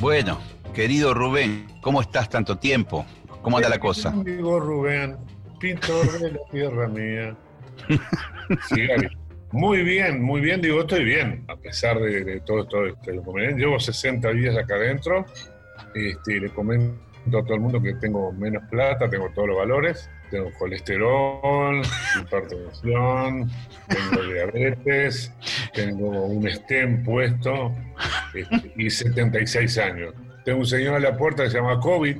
Bueno, querido Rubén, ¿cómo estás tanto tiempo? ¿Cómo anda la cosa? Amigo Rubén, pintor de la tierra mía. Muy bien, muy bien, digo, estoy bien, a pesar de, de todo esto. Este, Llevo 60 días acá adentro, este, le comento a todo el mundo que tengo menos plata, tengo todos los valores, tengo colesterol, hipertensión, tengo diabetes, tengo un stem puesto este, y 76 años. Tengo un señor a la puerta que se llama COVID,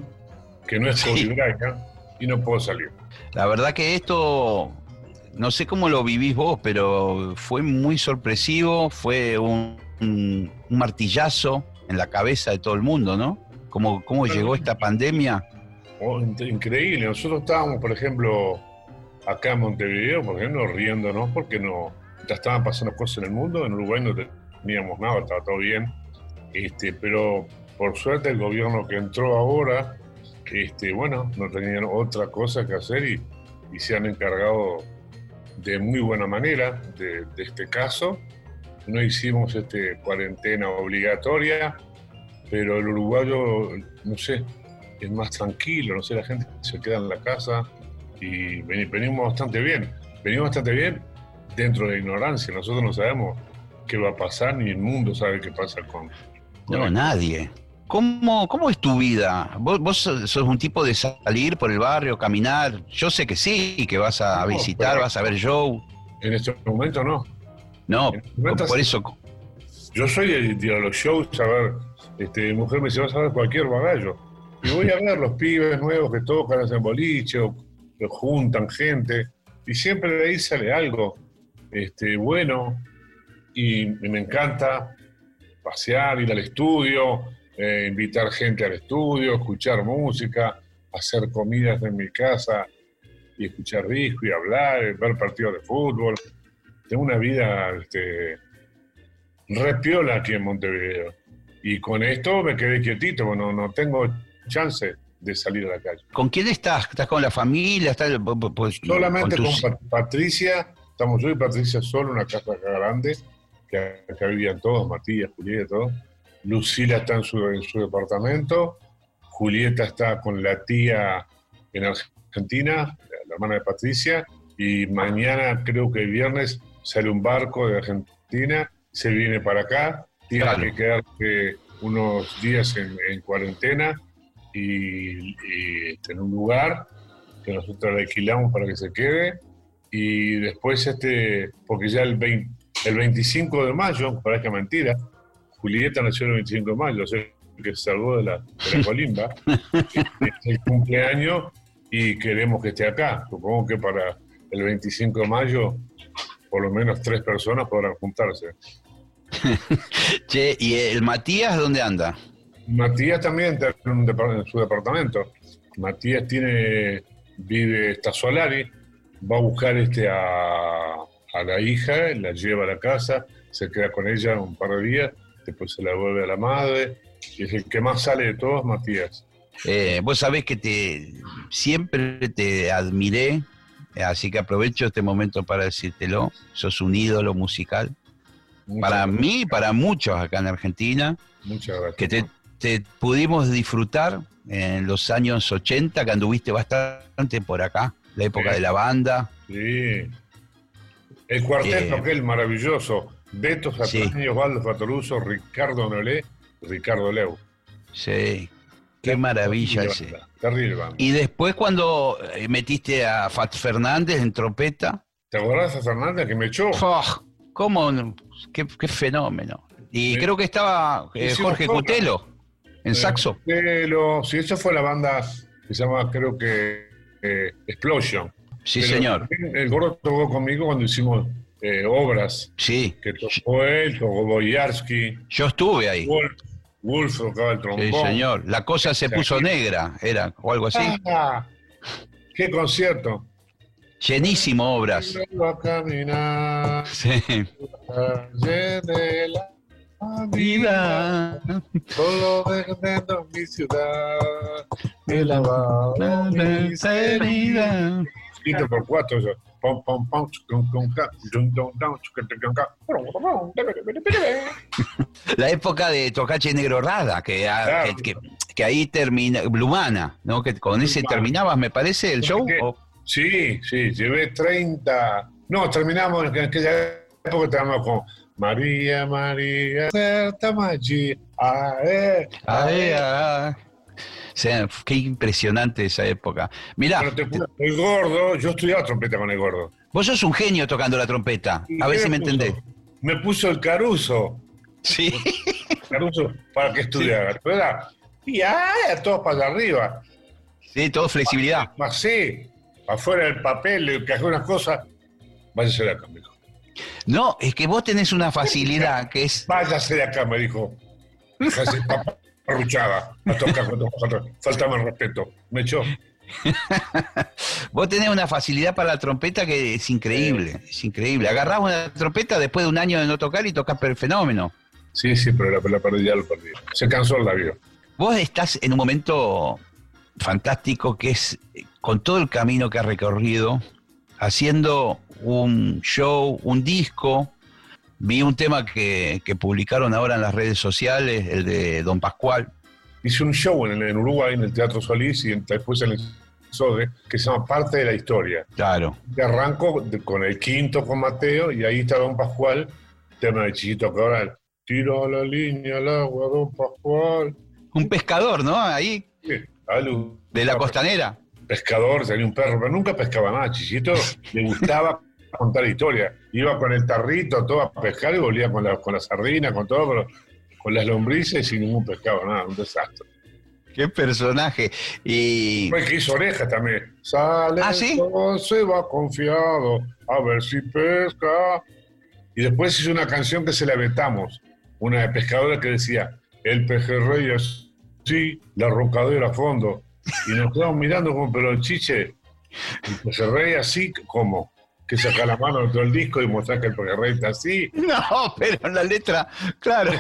que no es Sí. COVID acá, y no puedo salir. La verdad que esto, no sé cómo lo vivís vos, pero fue muy sorpresivo, fue un, un- un martillazo en la cabeza de todo el mundo, ¿no? ¿Cómo, cómo llegó esta pandemia? Oh, in- increíble. Nosotros estábamos, por ejemplo, acá en Montevideo, por ejemplo, riéndonos porque no ya estaban pasando cosas en el mundo. En Uruguay no teníamos nada, estaba todo bien. Este, pero por suerte el gobierno que entró ahora, este, bueno, no tenían otra cosa que hacer y, y se han encargado de muy buena manera de, de este caso. No hicimos este, cuarentena obligatoria, pero el uruguayo, no sé, es más tranquilo, no sé, la gente se queda en la casa y veni- venimos bastante bien. Venimos bastante bien dentro de la ignorancia. Nosotros no sabemos qué va a pasar, ni el mundo sabe qué pasa con... con No, nadie. ¿Cómo, ¿Cómo es tu vida? ¿Vos, vos sos un tipo de salir por el barrio, caminar? Yo sé que sí, que vas a No, visitar, vas a ver show. En este momento no. No, este momento por eso, Yo soy de, de los shows a ver, este, mujer me dice, vas a ver cualquier bagallo. Y voy a ver los pibes nuevos que tocan, hacen boliche, o que juntan gente, y siempre de ahí sale algo este, bueno, y, me encanta pasear, ir al estudio, eh, invitar gente al estudio, escuchar música, hacer comidas en mi casa y escuchar disco y hablar, ver partidos de fútbol. Tengo una vida este, repiola aquí en Montevideo. Y con esto me quedé quietito, bueno, no tengo chance de salir a la calle. ¿con quién estás? ¿Estás con la familia? ¿Estás pues, Solamente con, tus- Pat- Patricia, estamos yo y Patricia solo, una casa acá grande, que acá vivían todos, Matías, Julieta, todos. Lucila está en su, en su departamento, Julieta está con la tía en Argentina, la hermana de Patricia, y mañana, creo que el viernes, sale un barco de Argentina, se viene para acá, tiene Claro. que quedarse unos días en, en cuarentena y, y en un lugar que nosotros le alquilamos para que se quede. Y después, este, porque ya el, 20 el 25 de mayo, parece mentira, Julieta nació el 25 de mayo, o sea, que se salvó de la, de la colimba, es el cumpleaños y queremos que esté acá. Supongo que para el 25 de mayo, por lo menos tres personas podrán juntarse. Che, ¿y el Matías dónde anda? Matías también está en, su departamento. Matías tiene, vive, está Solari, va a buscar este a, a la hija, la lleva a la casa, se queda con ella un par de días, después se la vuelve a la madre, y es el que más sale de todos, Matías. Eh, vos sabés que te siempre te admiré, así que aprovecho este momento para decírtelo. Sos un ídolo musical. Muchas Para gracias. mí y para muchos acá en Argentina, Muchas gracias. que te, te pudimos disfrutar en los años 80, que anduviste bastante por acá, la época Sí. de la banda. Sí. El cuarteto Eh, aquel maravilloso. Beto Sí. Satrañi, Osvaldo Fatoruso, Ricardo Nolé, Ricardo Leu. Sí, qué maravilla Terrible ese. banda, Terrible banda. Y después cuando eh, metiste a Fat Fernández en trompeta, ¿Te acordás a Fernández que me echó? ¡oh! ¿cómo? Qué, qué fenómeno. Y Sí. creo que estaba eh, Jorge. Cutelo en saxo. Pero, sí, eso fue la banda que se llama, creo que, eh, Explosion. Sí, Pero señor. El gordo tocó conmigo cuando hicimos eh, obras Sí. que tocó él, tocó Boyarsky, Yo estuve ahí. Wolf, Wolf tocaba el trombón. Sí, señor. La cosa se puso negra, era, o algo así. Ah, ¡Qué concierto! Llenísimo obras. Vuelvo a caminar Sí. de la vida, solo defendiendo mi ciudad. He lavado mis heridas. Escrito por cuatro, eso. Pom, pom, pom. La época de Tocache Negro Rada, que, ah, Claro. que, que- que ahí termina, Blumana, ¿no? Que con ese Blumana. terminabas, me parece, el show. ¿Qué? Sí, sí, llevé 30. No, terminamos en aquella época, terminamos con María, María, certa magia. Ah, eh, Ah, eh, ah. O sea, qué impresionante esa época. Mirá, Pero te puso el gordo, yo estudiaba trompeta con el gordo. vos sos un genio tocando la trompeta. ¿Y A ver si me puso? entendés. Me puso el caruso, Sí. caruso para que estudiara. Era, y ah, todos para allá arriba. Sí, todo flexibilidad. Así, afuera del papel, le cajé unas cosas. Váyase de acá, me dijo. No, es que vos tenés una facilidad que es. Váyase de acá, me dijo. Déjase paparruchada. A tocar cuando falta, faltaba el respeto. Me echó. Vos tenés una facilidad para la trompeta que es increíble. Es increíble. Agarrás una trompeta después de un año de no tocar y tocas el fenómeno. Sí, sí, pero la, la perdí, ya lo perdí. Se cansó el labio. Vos estás en un momento fantástico que es con todo el camino que has recorrido, haciendo un show, un disco. Vi un tema que, que publicaron ahora en las redes sociales, el de Don Pascual. Hice un show en, en Uruguay, en el Teatro Solís y en- después en el SODE, que se llama Parte de la Historia. Claro. Que arranco con el quinto con Mateo y ahí está Don Pascual, tema de Chiquito Cabral. Tiro a la línea al agua, Don Pascual. Un pescador, ¿no? Ahí, Sí, de la costanera. Pescador, tenía un perro, pero nunca pescaba nada. Chichito le gustaba contar historia. Iba con el tarrito todo a pescar y volvía con la, con la sardina, con todo, pero con las lombrices y ningún pescado, nada, un desastre. Qué personaje. Y Fue el que hizo oreja también. Sale, ¿Ah, sí? se va confiado, a ver si pesca. Y después hizo una canción que se la vetamos, una de pescadora que decía, el pejerrey es sí, la rocadera a fondo. Y nos quedamos mirando como, pero chiche, el pejerrey así, ¿cómo? Que saca la mano de todo el disco y mostrar que el pejerrey está así, no, pero en la letra, claro.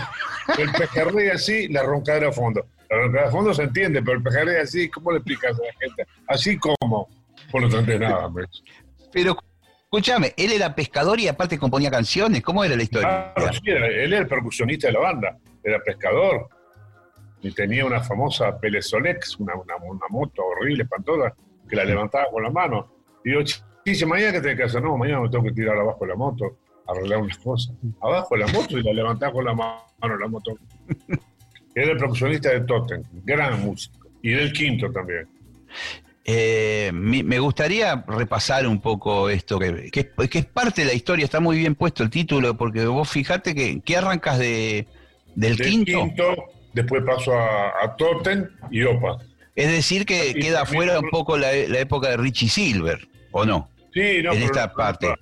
el pejerrey así, la roncadera a fondo. La roncadera a fondo se entiende, pero el pejerrey así, ¿cómo le explicas a la gente? Así como, no te entendés nada, hombre. Pero escúchame, él era pescador y aparte componía canciones. ¿Cómo era la historia? Claro, sí, era- él era el percusionista de la banda, era pescador. Y tenía una famosa Pelesolex, una, una, una moto horrible, espantosa, que la levantaba con la mano. Y yo, dice, mañana que tenés que hacer, no, mañana me tengo que tirar abajo de la moto, arreglar unas cosas. Abajo de la moto y la levantaba con la mano la moto. Era el percusionista de Totem, gran músico. Y del quinto también. Eh, me gustaría repasar un poco esto, que, que es- que es parte de la historia, está muy bien puesto el título, porque vos fijate que, que arrancas de, del Del quinto. Después paso a, a Totem y Opa. Es decir, que Y queda fuera un poco la, la época de Richie Silver, ¿o no? Sí, no, En esta parte.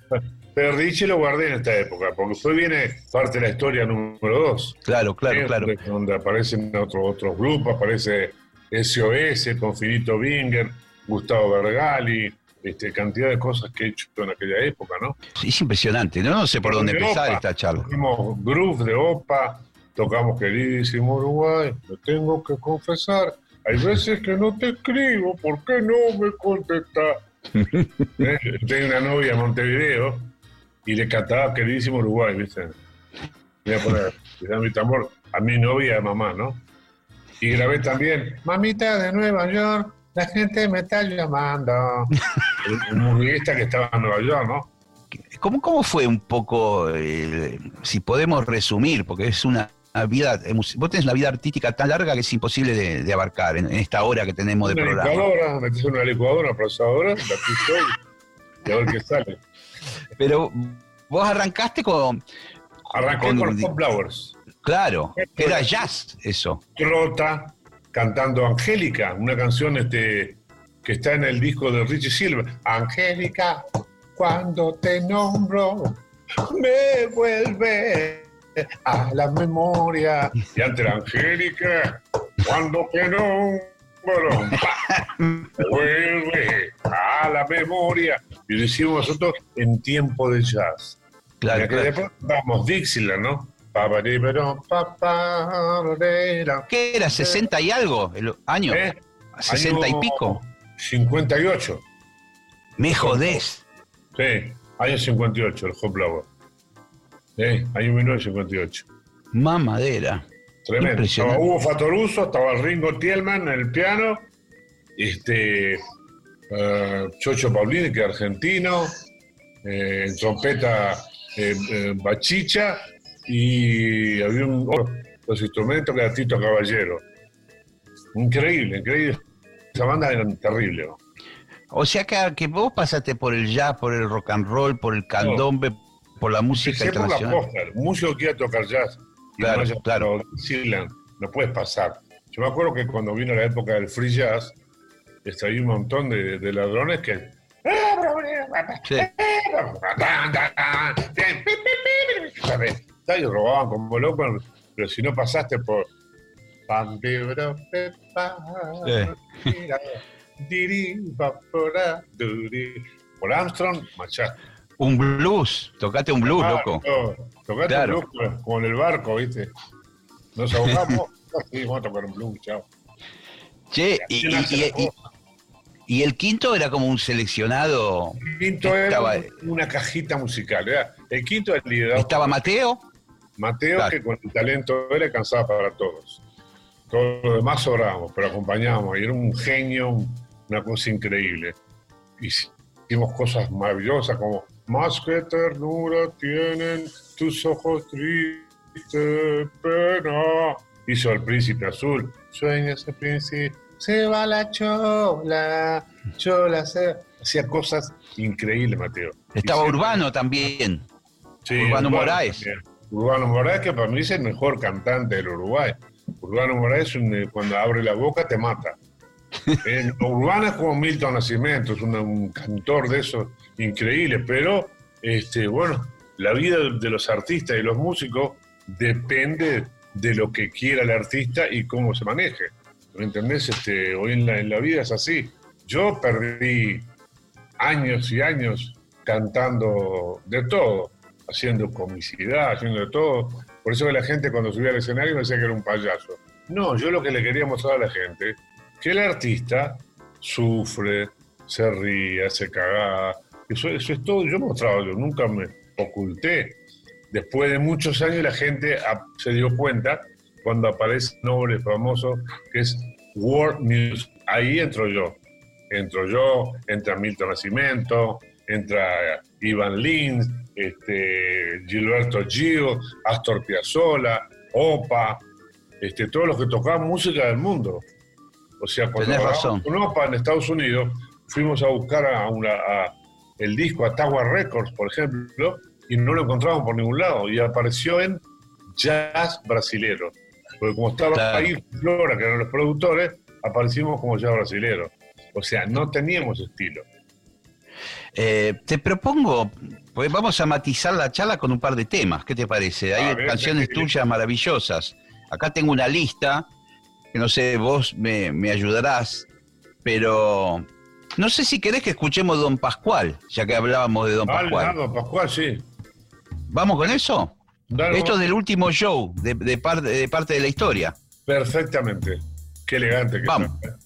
Pero Richie lo guardé en esta época, porque después viene parte de la historia número dos. Claro, claro, claro. Donde, aparecen otros otros grupos, aparece SOS con Finito Binger, Gustavo Vergali, este, cantidad de cosas que he hecho en aquella época, ¿no? Es impresionante, no, no sé por dónde de empezar Opa. esta charla. Tocamos groove de OPA, tocamos queridísimo Uruguay, lo tengo que confesar. Hay veces que no te escribo, ¿por qué no me contestas? Eh, Tengo una novia en Montevideo y le cantaba queridísimo Uruguay, ¿viste? Voy a poner, mi tambor a mi novia a mamá, ¿no? Y grabé también, mamita de Nueva York, la gente me está llamando. El murguista que estaba en Nueva York, ¿no? ¿Cómo, ¿Cómo fue un poco, eh, si podemos resumir, porque es una vida, vos tenés una vida artística tan larga que es imposible de, de abarcar en, en esta hora que tenemos de una programa. licuadora, metes una licuadora, una procesadora, la piso y, y a ver qué sale. Pero vos arrancaste con, Arranqué Con- con, Pop Flowers. claro, era jazz eso. Trota cantando Angélica, una canción este, que está en el disco de Richie Silver. Angélica, cuando te nombro, me vuelve a la memoria. Y ante la Angélica, cuando que no vuelve a la memoria. Y lo hicimos nosotros en tiempo de jazz. Claro, que claro. después vamos Dixieland, ¿no? ¿Qué era? ¿60 y algo? ¿El año? ¿Eh? ¿60 y Año pico? 58. Me jodés. Sí, año 58, el Hot Sí, año 1958. Mamadera. Tremendo. Estaba. Hugo Fatoruso, estaba Ringo Tielman en el piano, este, eh, Chocho Paulini, que es argentino, eh, en trompeta eh, eh, Bachicha, y había un, oh, los instrumentos que era Tito Caballero. Increíble, increíble. Esa banda era terrible. O sea que, que vos pasaste por el jazz, por el rock and roll, por el candombe, por la música Empecé por la internacional. posta. Un músico que quiera tocar jazz y Claro, no claro. Dixieland, no puedes pasar. Yo me acuerdo que cuando vino la época del free jazz, este, había un montón de, de ladrones que... Sí. Y robaban como locos, pero si no pasaste por... Por Armstrong, machaste. Un blues. Tocate un blues, loco. no, Tocate Claro. un blues como en el barco, ¿viste? Nos ahogamos, sí, vamos a tocar un blues, chao. Che, y, y- y- y- y el quinto era como un seleccionado. El quinto Estaba- era una cajita musical. el quinto era el liderazgo. Estaba Mateo. Mateo, Claro. que con el talento era alcanzaba para todos. Todos los demás sobrábamos, pero acompañábamos. Y era un genio, un- una cosa increíble. Hicimos cosas maravillosas como Más que ternura tienen tus ojos tristes, pena. Hizo el príncipe azul. Sueña ese príncipe, se va la chola, chola se. Hacía cosas increíbles, Mateo. Estaba Urbano también. Sí, Urbano Moraes. también. Urbano Moraes, que para mí es el mejor cantante del Uruguay. Urbano Moraes, eh, cuando abre la boca, te mata. Eh, Urbano es como Milton Nascimento, es un cantor de esos increíble, pero este, bueno, la vida de los artistas y los músicos depende de lo que quiera el artista y cómo se maneje. ¿Me entendés? Este, hoy en la, en la vida es así. Yo perdí años y años cantando de todo, haciendo comicidad, haciendo de todo. Por eso que la gente cuando subía al escenario me decía que era un payaso. No, yo lo que le quería mostrar a la gente, que el artista sufre, se ríe, se caga. Eso, eso es todo. Yo mostraba, yo nunca me oculté. Después de muchos años la gente se dio cuenta cuando aparece un nombre famoso que es World Music. Ahí entro yo. Entro yo, entra Milton Nascimento, entra Ivan Lins, este, Gilberto Gil, Astor Piazzolla, Opa, este, todos los que tocaban música del mundo. O sea, cuando Tenés razón. con Opa en Estados Unidos, fuimos a buscar a una, a el disco a Tower Records, por ejemplo, y no lo encontramos por ningún lado. Y apareció en jazz brasilero. Porque como estaba Claro. ahí Flora, que eran los productores, aparecimos como jazz brasilero. O sea, no teníamos estilo. Eh, te propongo, pues vamos a matizar la charla con un par de temas. ¿Qué te parece? Hay ver, canciones tuyas maravillosas. Acá tengo una lista, que no sé, vos me, me ayudarás, pero no sé si querés que escuchemos Don Pascual, ya que hablábamos de Don Dale, Pascual. Nardo, Pascual, sí. ¿Vamos con eso? Dale, Esto es del último show, de, de parte de la historia. Perfectamente. Qué elegante que Vamos. está.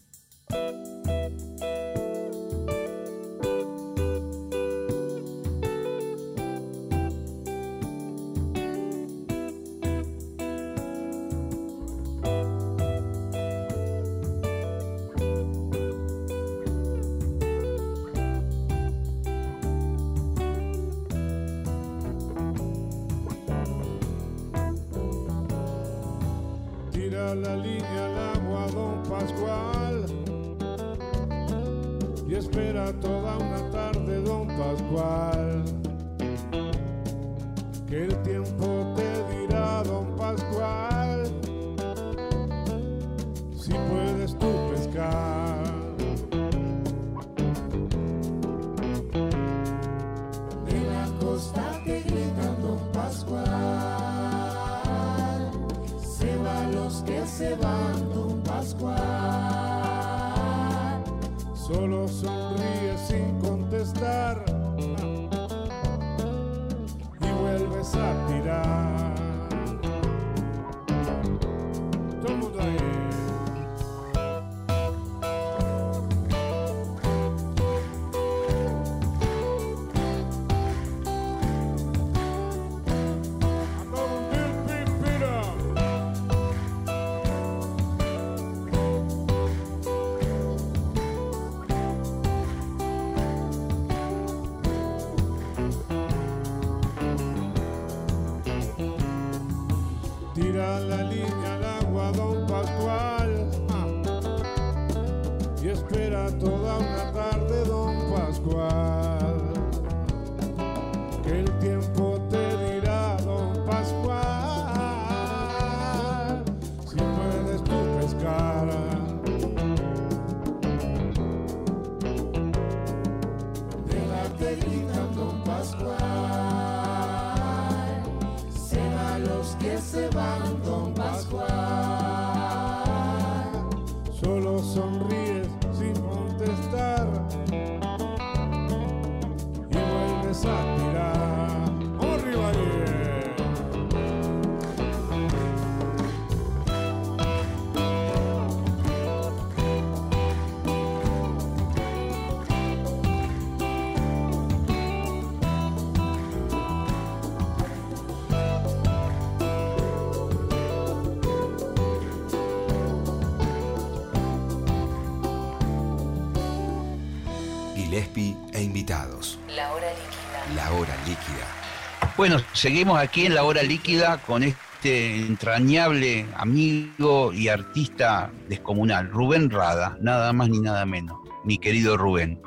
Gillespie e invitados. La hora líquida. La hora líquida. Bueno, seguimos aquí en la hora líquida con este entrañable amigo y artista descomunal, Rubén Rada, nada más ni nada menos, mi querido Rubén.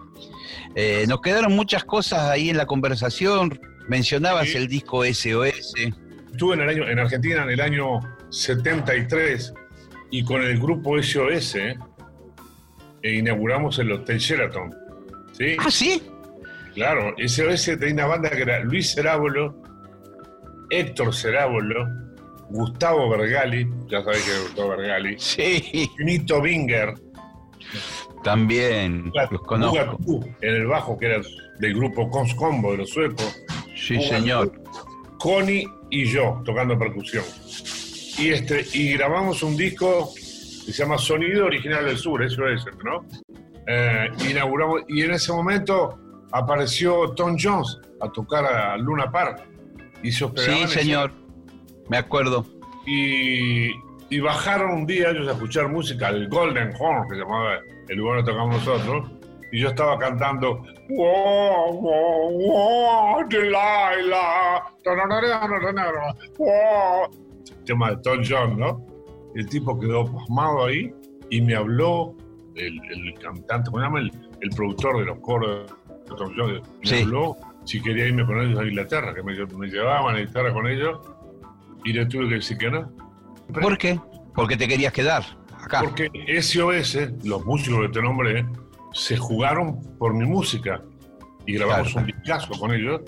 Eh, nos quedaron muchas cosas ahí en la conversación, mencionabas Sí. el disco SOS, Estuve en, el año, en Argentina en el año 73 y con el grupo SOS eh, e inauguramos el Hotel Sheraton. ¿Sí? ah, sí, Claro, SOS tenía una banda que era Luis Cerábolo, Héctor Cerábolo, Gustavo Bergali, ya sabés que es Gustavo Bergali, sí, Nito Binger, también los conozco, en el bajo, que era del grupo Cons Combo de los suecos, sí señor, Connie y yo tocando percusión. Y, este, y grabamos un disco que se llama Sonido Original del Sur, eso es, ¿no? Eh, inauguramos, y en ese momento apareció Tom Jones a tocar a Luna Park. Y se sí señor, me acuerdo, Y, y bajaron un día ellos a escuchar música, el Golden Horn, que llamaba el lugar donde tocamos nosotros, y yo estaba cantando wow, wow, wow, Delilah, wow", tema de Tom John, ¿no? El tipo quedó pasmado ahí y me habló el, el cantante, ¿cómo se llama? El, el productor de los coros de Tom John, me Sí. habló si quería irme con ellos a Inglaterra, que me, me llevaban a guitarra con ellos, y le tuve que decir que no. ¿por qué? Porque te querías quedar acá, Porque SOS, los músicos que te nombré, se jugaron por mi música y grabamos Claro. un discazo con ellos.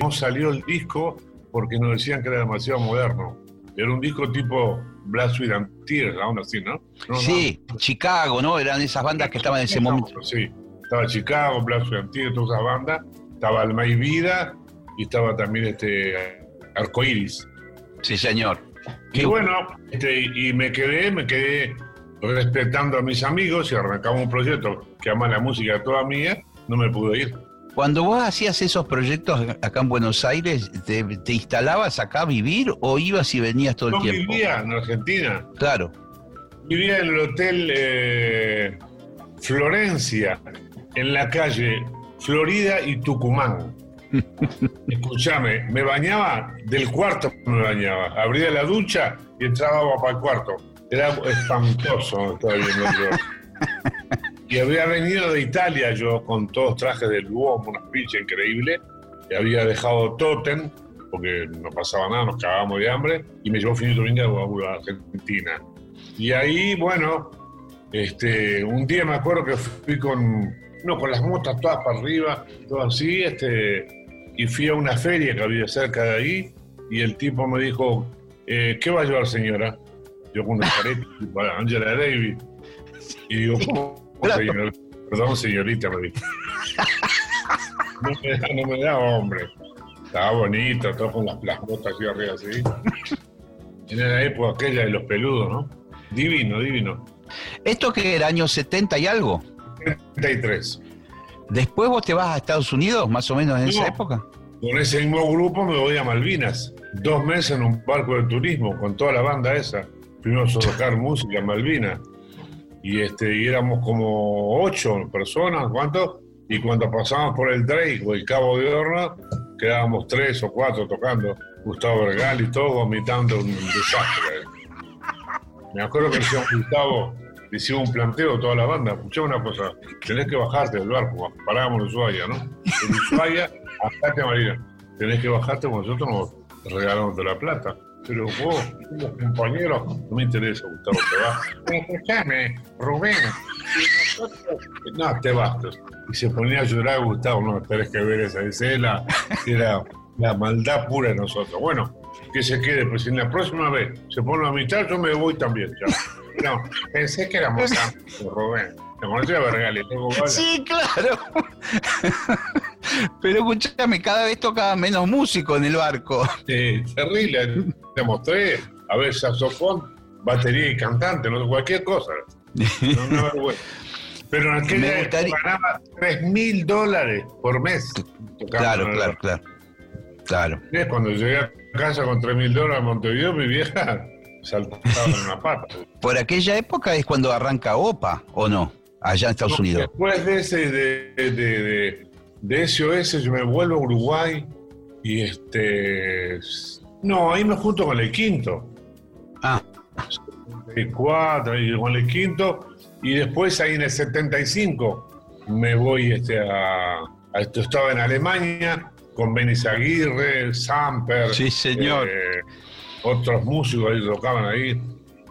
No salió el disco porque nos decían que era demasiado moderno. Era un disco tipo Blast Tears, aún así, ¿no? No, no. sí, Chicago, ¿no? Eran esas bandas que estaban en ese momento, Sí, estaba Chicago, Blast Tears, todas esas bandas. Estaba Alma y Vida y estaba también este Arcoiris. sí señor, Y bueno, este, y me quedé, me quedé respetando a mis amigos y arrancamos un proyecto que ama la música toda mía, no me pude ir. Cuando vos hacías esos proyectos acá en Buenos Aires, ¿te, te instalabas acá a vivir o ibas y venías todo el tiempo? vivía en Argentina, Claro. vivía en el hotel eh, Florencia, en la calle Florida y Tucumán. Escúchame, me bañaba del cuarto, me bañaba, abría la ducha y entraba para el cuarto. Era espantoso estaba viviendo yo. Y había venido de Italia yo con todos trajes del Duomo, una pinche increíble. Y había dejado Totem, porque no pasaba nada, nos cagábamos de hambre. Y me llevó Finito Vinga a Argentina. Y ahí, bueno, este, un día me acuerdo que fui con, no, con las motas todas para arriba, todo así, este, y fui a una feria que había cerca de ahí, y el tipo me dijo, eh, ¿qué va a llevar señora? Yo con una careta, tipo Angela Davis. Y digo, ¿cómo. Señor? Perdón, señorita, me dijo. No me da, no me da, hombre. Estaba bonito, todo con las, las botas así arriba, así. En la época aquella de los peludos, ¿no? Divino, divino. ¿Esto que era años 70 y algo? 33. ¿Después vos te vas a Estados Unidos, más o menos en esa época? Con ese mismo grupo me voy a Malvinas. Dos meses en un barco de turismo con toda la banda esa. Fuimos a tocar música en Malvinas. Y, este, y éramos como ocho personas, ¿cuánto? Y cuando pasábamos por el Drake o el Cabo de Horno, quedábamos tres o cuatro tocando. Gustavo Vergal y todo vomitando un desastre. Me acuerdo que decía Gustavo, hicimos un planteo a toda la banda. Escuchá una cosa, tenés que bajarte del barco. Parábamos en Ushuaia, ¿no? En Ushuaia, bajate Marina. Tenés que bajarte porque nosotros nos regalamos de la plata. Pero vos, somos compañeros, no me interesa, Gustavo, te vas. Pero escuchame, Rubén. y nosotros- No, te vas. Y se ponía a llorar Gustavo, no, tenés que ver esa escena. Era la maldad pura de nosotros. Bueno, que se quede, pues si en la próxima vez se pone a mitad, yo me voy también. ya. No, pensé que éramos amigos, Rubén. Te conocí a. Sí, claro. Pero escúchame, cada vez tocaba menos músico en el barco. Sí, terrible. Te mostré, a ver, saxofón, batería y cantante, no cualquier cosa. No, no, vergüenza. Pero en aquella gustaría- ganaba 3 mil dólares por mes. Claro, claro, claro. Claro. Cuando llegué a casa con 3 mil dólares a Montevideo, mi vieja saltaba en una pata. Por aquella época es cuando arranca OPA, ¿o no? Allá en Estados Unidos. Después de ese, de, de, de, de SOS, yo me vuelvo a Uruguay y este. No, ahí me junto con el quinto. Ah, El cuatro, y con el quinto. Y después ahí en el 75 me voy este, a, a- esto estaba en Alemania con Benis Aguirre, Samper. Sí, señor. eh, otros músicos ahí tocaban ahí.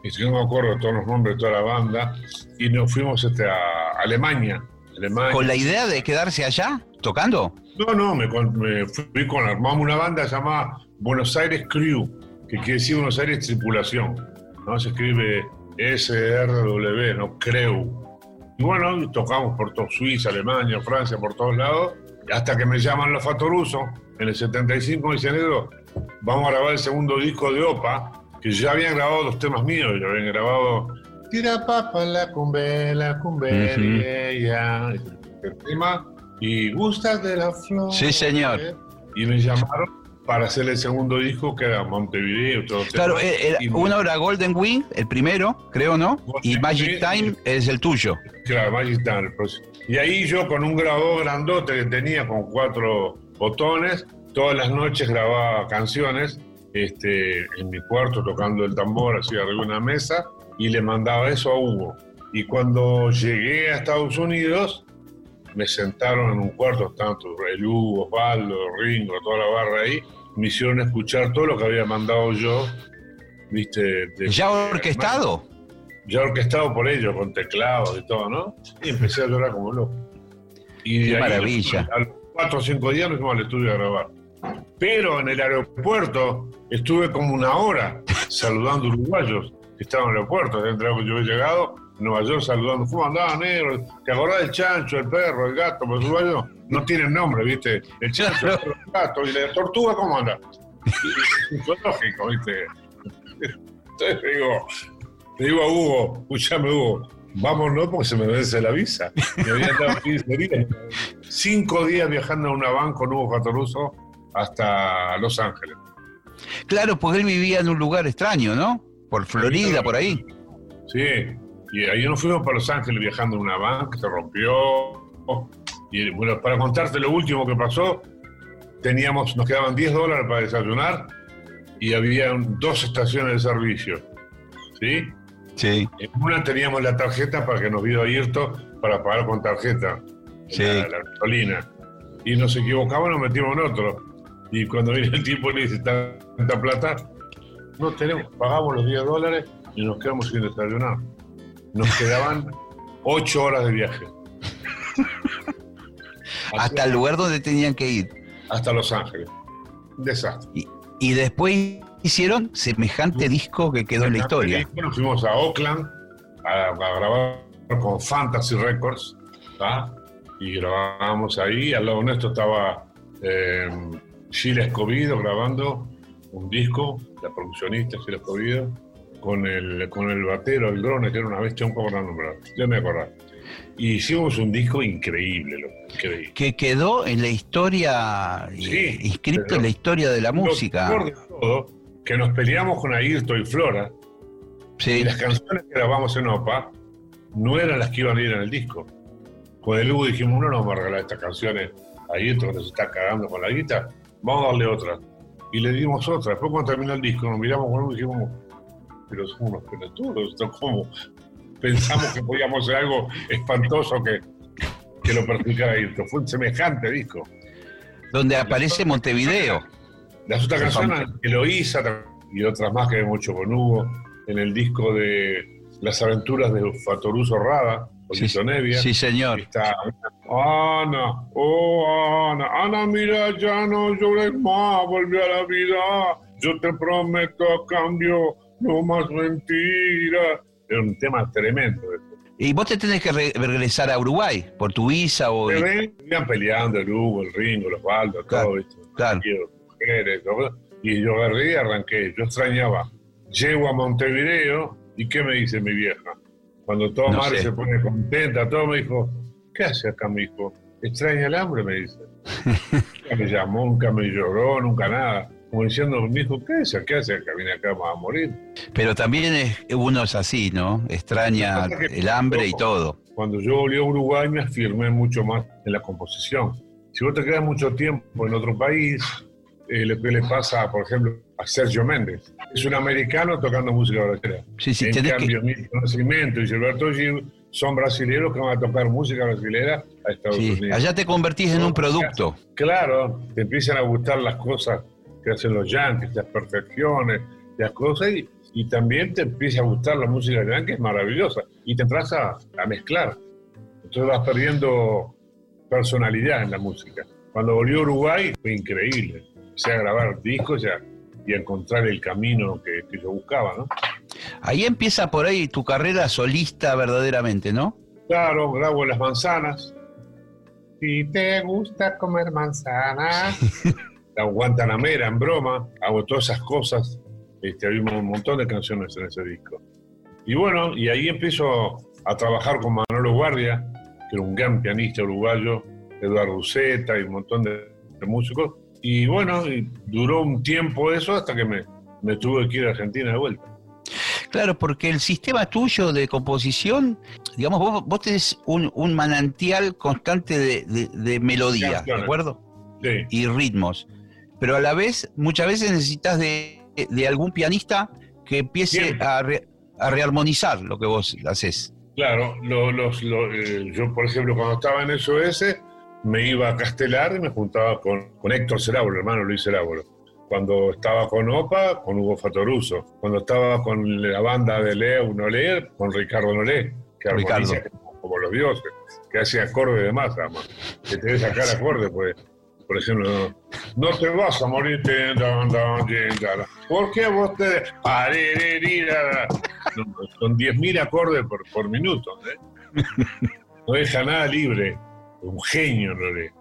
Y si no me acuerdo de todos los nombres de toda la banda. Y nos fuimos este, a Alemania. Alemania. ¿con la idea de quedarse allá tocando? No, no, me, me fui con, armamos una banda llamada Buenos Aires Crew, que quiere decir Buenos Aires Tripulación. ¿no? Se escribe SRW, no Crew. Y bueno, tocamos por todo Suiza, Alemania, Francia, por todos lados, hasta que me llaman los Fatorusos en el 75 y dicen, "Negro, vamos a grabar el segundo disco de OPA, que ya habían grabado los temas míos, ya habían grabado Tira papa la cumbe, la cumbe, Ujú. ya, el tema, y gustas de la flor. Sí, señor. Y me llamaron para hacer el segundo disco, que era Montevideo, todo Claro, Y me- uno era Golden Wing, el primero, creo, ¿no? Y Magic Wing. Time es el tuyo. Claro, Magic Time, pues. Y ahí yo con un grabador grandote que tenía con cuatro botones, todas las noches grababa canciones este, en mi cuarto tocando el tambor así arriba de una mesa y le mandaba eso a Hugo. Y cuando llegué a Estados Unidos, me sentaron en un cuarto, tanto el Hugo, Osvaldo, Ringo, toda la barra ahí, me hicieron escuchar todo lo que había mandado yo, viste. de- ¿Ya orquestado? ya orquestado por ellos, con teclados y todo, ¿no? Y empecé a llorar como loco. Y Qué maravilla. A los cuatro o cinco días nos fuimos al estudio a grabar. Pero en el aeropuerto estuve como una hora saludando uruguayos que estaban en el aeropuerto. Entre que yo había llegado a Nueva York saludando. ¿Cómo andaba, negro? ¿Te acordás del chancho, el perro, el gato? Los uruguayos no tienen nombre, ¿viste? El chancho, el perro, el gato. ¿Y la tortuga cómo anda? Fue lógico, ¿viste? Entonces digo, le digo a Hugo, escúchame Hugo, vámonos porque se me vence la visa. Me había dado 15 días. Cinco días viajando en una van con Hugo Fatoruso hasta Los Ángeles. Claro, porque él vivía en un lugar extraño, ¿no? Por Florida, por ahí. Sí, y ahí nos fuimos para Los Ángeles viajando en una van que se rompió. Y bueno, para contarte lo último que pasó, teníamos, nos quedaban 10 dólares para desayunar y había dos estaciones de servicio. ¿Sí? Sí, En una teníamos la tarjeta para que nos vio Ayrto para pagar con tarjeta Sí. la, la gasolina. Y nos equivocamos, nos metimos en otro. Y cuando viene el tipo y le dice tanta plata, no tenemos, pagamos los 10 dólares y nos quedamos sin desayunar. Nos quedaban 8 horas de viaje. hasta el lugar donde tenían que ir. Hasta Los Ángeles. Desastre. Y después hicieron semejante disco que quedó en la historia. Bueno, fuimos a Oakland a, a grabar con Fantasy Records, ¿tá? y grabábamos ahí. Al lado nuestro estaba eh, Gilles Escobido grabando un disco, la produccionista Gilles Escobido, con el, con el batero, el drone, que era una bestia, un poco no nombrado, ya me acordé. Y hicimos un disco increíble, loco, increíble. Que quedó en la historia, Sí, eh, inscrito pero en la historia de la Lo música. peor de todo, que nos peleamos con Ayrton y Flora, Sí, y las canciones que grabamos en OPA no eran las que iban a ir en el disco. Con el Hugo dijimos, no nos vamos a regalar estas canciones a Ayrton que se está cagando con la guita, vamos a darle otra. Y le dimos otra. Después cuando terminó el disco nos miramos con Hugo y dijimos, pero somos unos pelotudos, ¿esto cómo? Pensamos que podíamos hacer algo espantoso que, que lo perjudicara a Ayrton. Fue un semejante disco. donde aparece Montevideo. Las otras canciones, Eloísa y otras más que hemos hecho con Hugo, en el disco de Las aventuras de Fatoruso Rada, Sí, Nevia. sí, señor. Está Ana, oh Ana, Ana, mira, ya no llores más, volví a la vida. Yo te prometo a cambio, no más mentiras. Es un tema tremendo. Y vos te tenés que re- regresar a Uruguay por tu visa o... Iban peleando el Hugo, el Ringo, los Baldos, Claro, todo, ¿viste? claro. Mujeres, todo. Y yo agarré y arranqué. Yo extrañaba. Llego a Montevideo y ¿qué me dice mi vieja? Cuando toda No se pone contenta, todo me dijo, ¿qué hace acá, mi hijo? ¿Extraña el hambre? Me dice. nunca me llamó, nunca me lloró, nunca nada. Como diciendo, mi hijo, ¿qué hace? ¿Qué hace acá? Vine acá a morir. Pero también es, uno es así, ¿no? Extraña el hambre y todo. Cuando yo volví a Uruguay me afirmé mucho más en la composición. Si vos te quedas mucho tiempo en otro país, eh, lo que le pasa, por ejemplo, a Sergio Méndez. Es un americano tocando música brasileña. Sí, sí, en tenés que- cambio, Milton Nascimento y Gilberto Gil son brasileños que van a tocar música brasileña a Estados sí, Unidos. allá te convertís en un producto. Claro, te empiezan a gustar las cosas que hacen los yankees, las perfecciones, las cosas, y, y también te empieza a gustar la música yankee, es maravillosa, y te entras a, a mezclar. Entonces vas perdiendo personalidad en la música. Cuando volvió a Uruguay fue increíble. Empecé a grabar discos ya, y a encontrar el camino que, que yo buscaba, ¿no? Ahí empieza por ahí tu carrera solista verdaderamente, ¿no? Claro, grabo las manzanas. Si te gusta comer manzanas. la Guantanamera, en broma. Hago todas esas cosas. Este, hay un montón de canciones en ese disco. Y bueno, y ahí empiezo a trabajar con Manolo Guardia, que era un gran pianista uruguayo, Eduardo Uceta y un montón de, de músicos. Y bueno, y duró un tiempo eso hasta que me, me tuve que ir a Argentina de vuelta. Claro, porque el sistema tuyo de composición, digamos, vos, vos tenés un, un manantial constante de, de- de melodía, ¿de acuerdo? Sí. Y ritmos. Pero a la vez, muchas veces necesitas de, de algún pianista que empiece Siempre. a, re- a rearmonizar lo que vos haces. Claro, lo- los, lo- eh, yo por ejemplo cuando estaba en SOS me iba a Castelar y me juntaba con, con Héctor Cerábulo, hermano Luis Cerábulo. Cuando estaba con OPA, con Hugo Fatoruso. Cuando estaba con la banda de Leo Nolé, con Ricardo Nolé, que armoniza como, los dioses, que hace acorde de más, además. Que te debe sacar acorde, pues. Por ejemplo, no, no te vas a morir. ¿Por qué vos te.? Son 10.000 acordes por, por minuto. ¿eh? No deja nada libre. Un genio, Lore.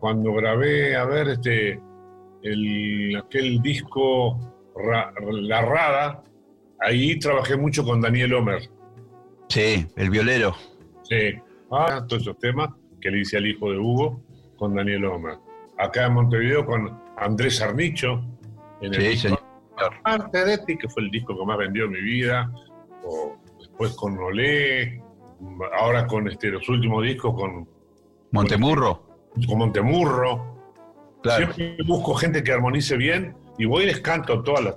Cuando grabé, a ver, este, el, aquel disco Ra- La Rada, ahí trabajé mucho con Daniel Homer. Sí, el violero. Sí. Ah, todos esos temas que le hice al hijo de Hugo con Daniel Homer. Acá en Montevideo con Andrés Arnicho. En el Sí, disco señor. Parte de ti, que fue el disco que más vendió en mi vida. O después con Olé. Ahora con este, los últimos discos con, Montemurro. con Montemurro. Claro. Siempre busco gente que armonice bien y voy y les canto todas las.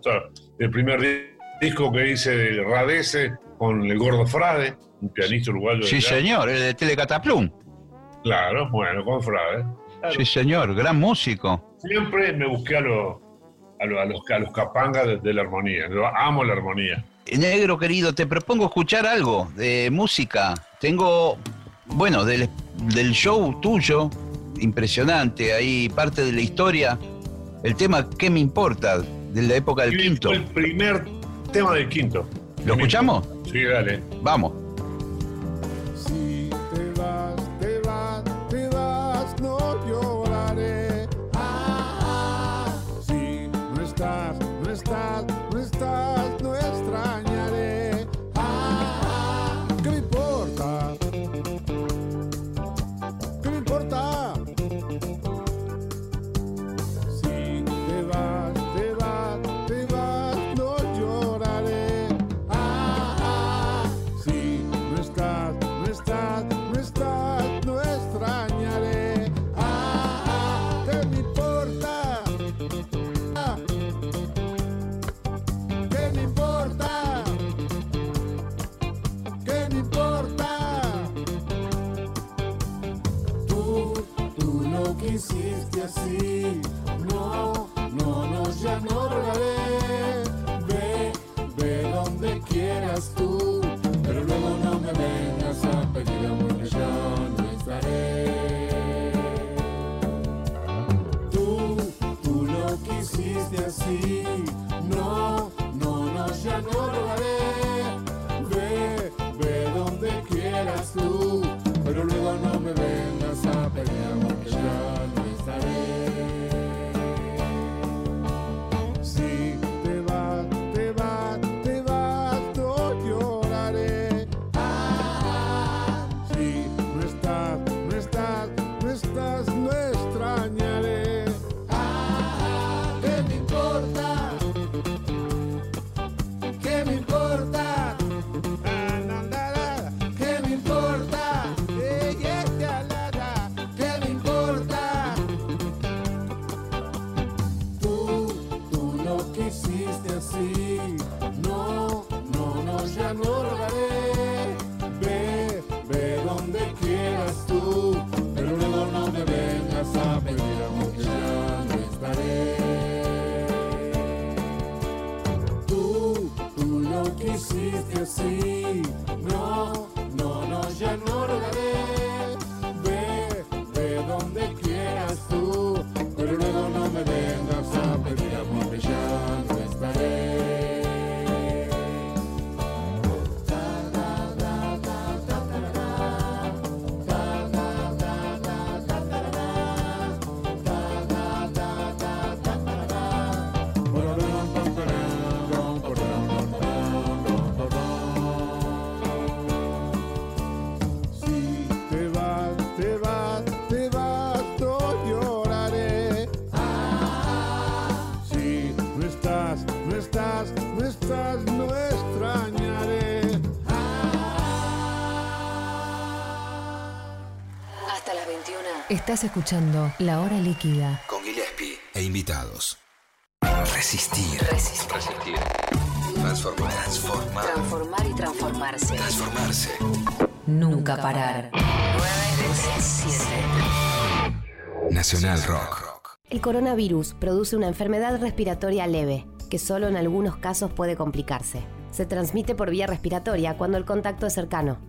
El primer di- disco que hice de Radece con el Gordo Frade, un pianista uruguayo. Sí, señor, el de Telecataplum. Claro, bueno, con Frade. Claro. Sí, señor, gran músico. Siempre me busqué a los, a los, a los, a los capangas de, de la armonía. Yo amo la armonía. Negro querido, te propongo escuchar algo de música. Tengo, bueno, del, del show tuyo, impresionante, ahí parte de la historia. El tema ¿Qué me importa? De la época del quinto. El primer tema del quinto. ¿Lo escuchamos? Sí, dale. Vamos. Estás escuchando La Hora Líquida. Con Gillespie e invitados. Resistir. Resistir. Transformar. Transformar. Transformar y transformarse. Transformarse. Nunca parar. 937. Nacional Rock. El coronavirus produce una enfermedad respiratoria leve, que solo en algunos casos puede complicarse. Se transmite por vía respiratoria cuando el contacto es cercano.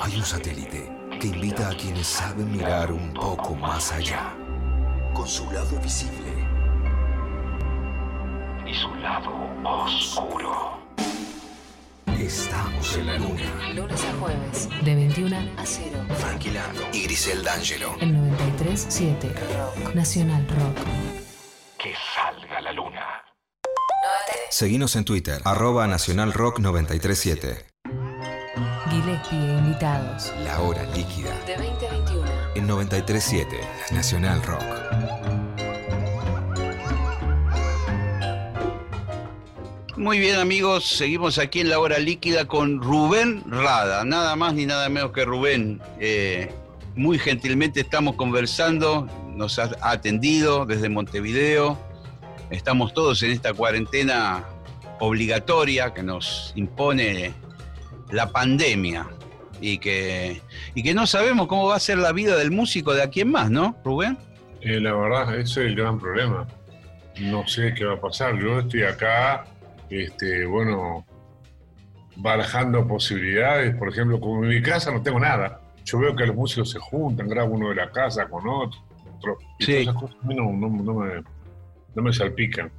Hay un satélite que invita a quienes saben mirar un poco más allá. Con su lado visible. Y su lado oscuro. Estamos en la luna. Lunes a jueves. De 21 A cero. Frankie Lando y Grisel D'Angelo. en 93.7. Nacional Rock. Que salga la luna. Seguinos en Twitter, arroba Nacional Rock 937. Gillespie e invitados. La hora líquida. De 20 a 21. En 937, Nacional Rock. Muy bien amigos, seguimos aquí en la hora líquida con Rubén Rada, nada más ni nada menos que Rubén. Eh, muy gentilmente estamos conversando, nos ha atendido desde Montevideo. Estamos todos en esta cuarentena obligatoria que nos impone la pandemia y que, y que no sabemos cómo va a ser la vida del músico de aquí en más, ¿no, Rubén? Eh, la verdad, ese es el gran problema. No sé qué va a pasar. Yo estoy acá, este, bueno, barajando posibilidades. Por ejemplo, como en mi casa no tengo nada. Yo veo que los músicos se juntan, grabo uno de la casa con otro. y Sí. todas esas cosas a mí no, no- no me, no me salpican.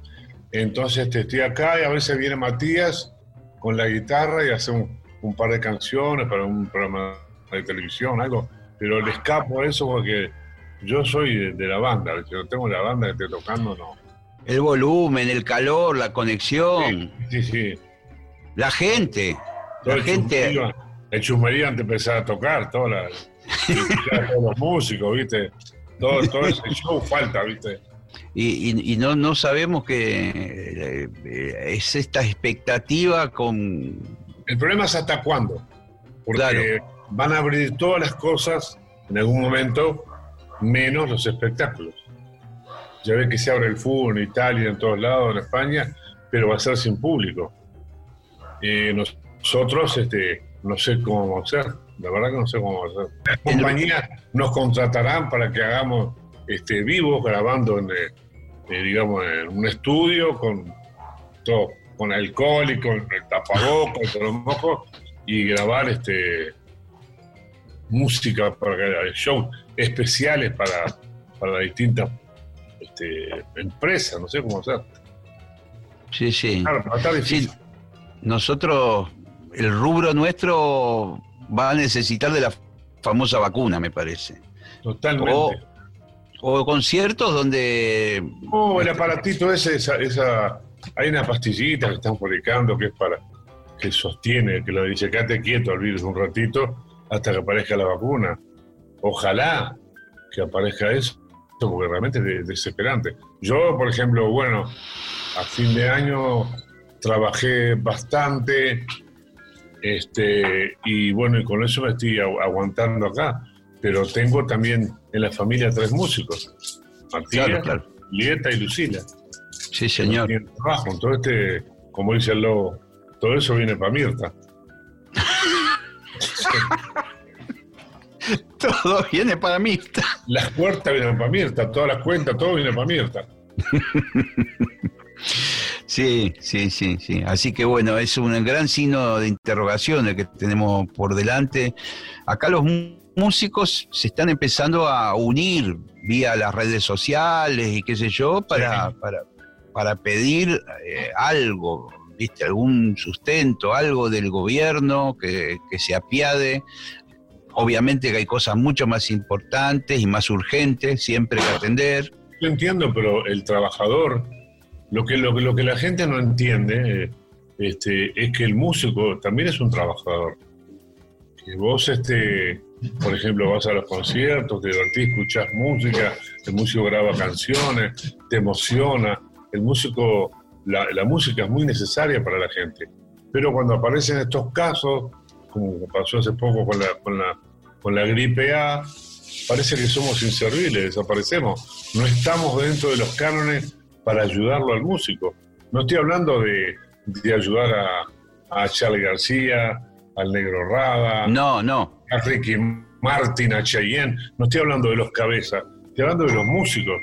Entonces este, estoy acá y a veces viene Matías con la guitarra y hace un, par de canciones para un programa de televisión, algo. Pero le escapo a eso porque yo soy de, de la banda. Si no tengo la banda que esté tocando, no. El volumen, el calor, la conexión, Sí, sí. la gente. Todo La el gente. El chusmerío antes de empezar a tocar, toda la, todos los músicos, ¿viste? todo, todo ese show falta, ¿viste? Y, y- y no, no sabemos que eh, eh, es esta expectativa con... El problema es hasta cuándo. Porque Claro. van a abrir todas las cosas en algún momento, menos los espectáculos. Ya ves que se abre el fútbol en Italia, en todos lados, en España, pero va a ser sin público. Eh, nosotros, este, no sé cómo vamos a hacer. La verdad que no sé cómo vamos a hacer. Las compañías nos contratarán para que hagamos este, vivos, grabando en, eh, eh, digamos, en un estudio con todo, con alcohol y con el tapabocas con los mojos, y grabar este música para shows especiales para, para distintas este, empresas, no sé cómo hacer. Sí, sí. Claro, va a estar difícil. Sí, nosotros, el rubro nuestro va a necesitar de la famosa vacuna, me parece. Totalmente. O, o conciertos donde... Oh, el aparatito ese, esa, esa- hay una pastillita que están fabricando que es para, que sostiene, que lo dice, quédate quieto al virus un ratito hasta que aparezca la vacuna. Ojalá que aparezca eso, porque realmente es de- desesperante. Yo, por ejemplo, bueno, a fin de año trabajé bastante, este, y bueno, y con eso me estoy agu- aguantando acá. Pero tengo también en la familia tres músicos. Matías, Claro, claro. Lieta y Lucila. Sí, señor. Trabajo. Entonces, este, como dice el lobo, todo eso viene para Mirta. Todo viene para mí. Las puertas vienen para Mirta, todas las cuentas, todo viene para Mirta. Sí, sí, sí, sí. Así que bueno, es un gran signo de interrogación el que tenemos por delante. Acá los músicos se están empezando a unir vía las redes sociales y qué sé yo para, Sí. para, para pedir eh, algo, ¿viste? algún sustento, algo del gobierno que, que se apiade. Obviamente que hay cosas mucho más importantes y más urgentes siempre que atender. Yo entiendo, pero el trabajador, lo que, lo, lo que la gente no entiende este, es que el músico también es un trabajador. Que vos, este, por ejemplo, vas a los conciertos, te divertís, escuchás música, el músico graba canciones, te emociona. El músico, la, la música es muy necesaria para la gente. Pero cuando aparecen estos casos, como pasó hace poco con la, con la, con la gripe A, parece que somos inservibles, desaparecemos. No estamos dentro de los cánones para ayudarlo al músico. No estoy hablando de, de ayudar a, a Charlie García, al Negro Rada, No, no. a Ricky Martin, a Cheyenne. No estoy hablando de los cabezas, estoy hablando de los músicos,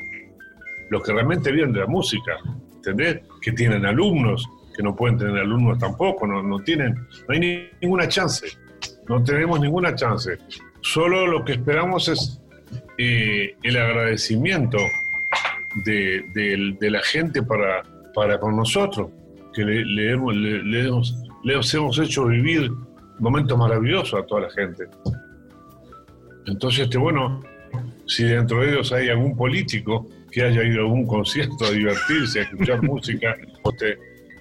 los que realmente viven de la música, ¿entendés? Que tienen alumnos, que no pueden tener alumnos tampoco, no, no tienen, no hay ni- ninguna chance, no tenemos ninguna chance. Solo lo que esperamos es eh, el agradecimiento de, la gente para, con nosotros, que le, le hemos, le- le hemos- les hemos hecho vivir momentos maravillosos a toda la gente. Entonces, este, bueno, si dentro de ellos hay algún político que haya ido a algún concierto a divertirse, a escuchar música,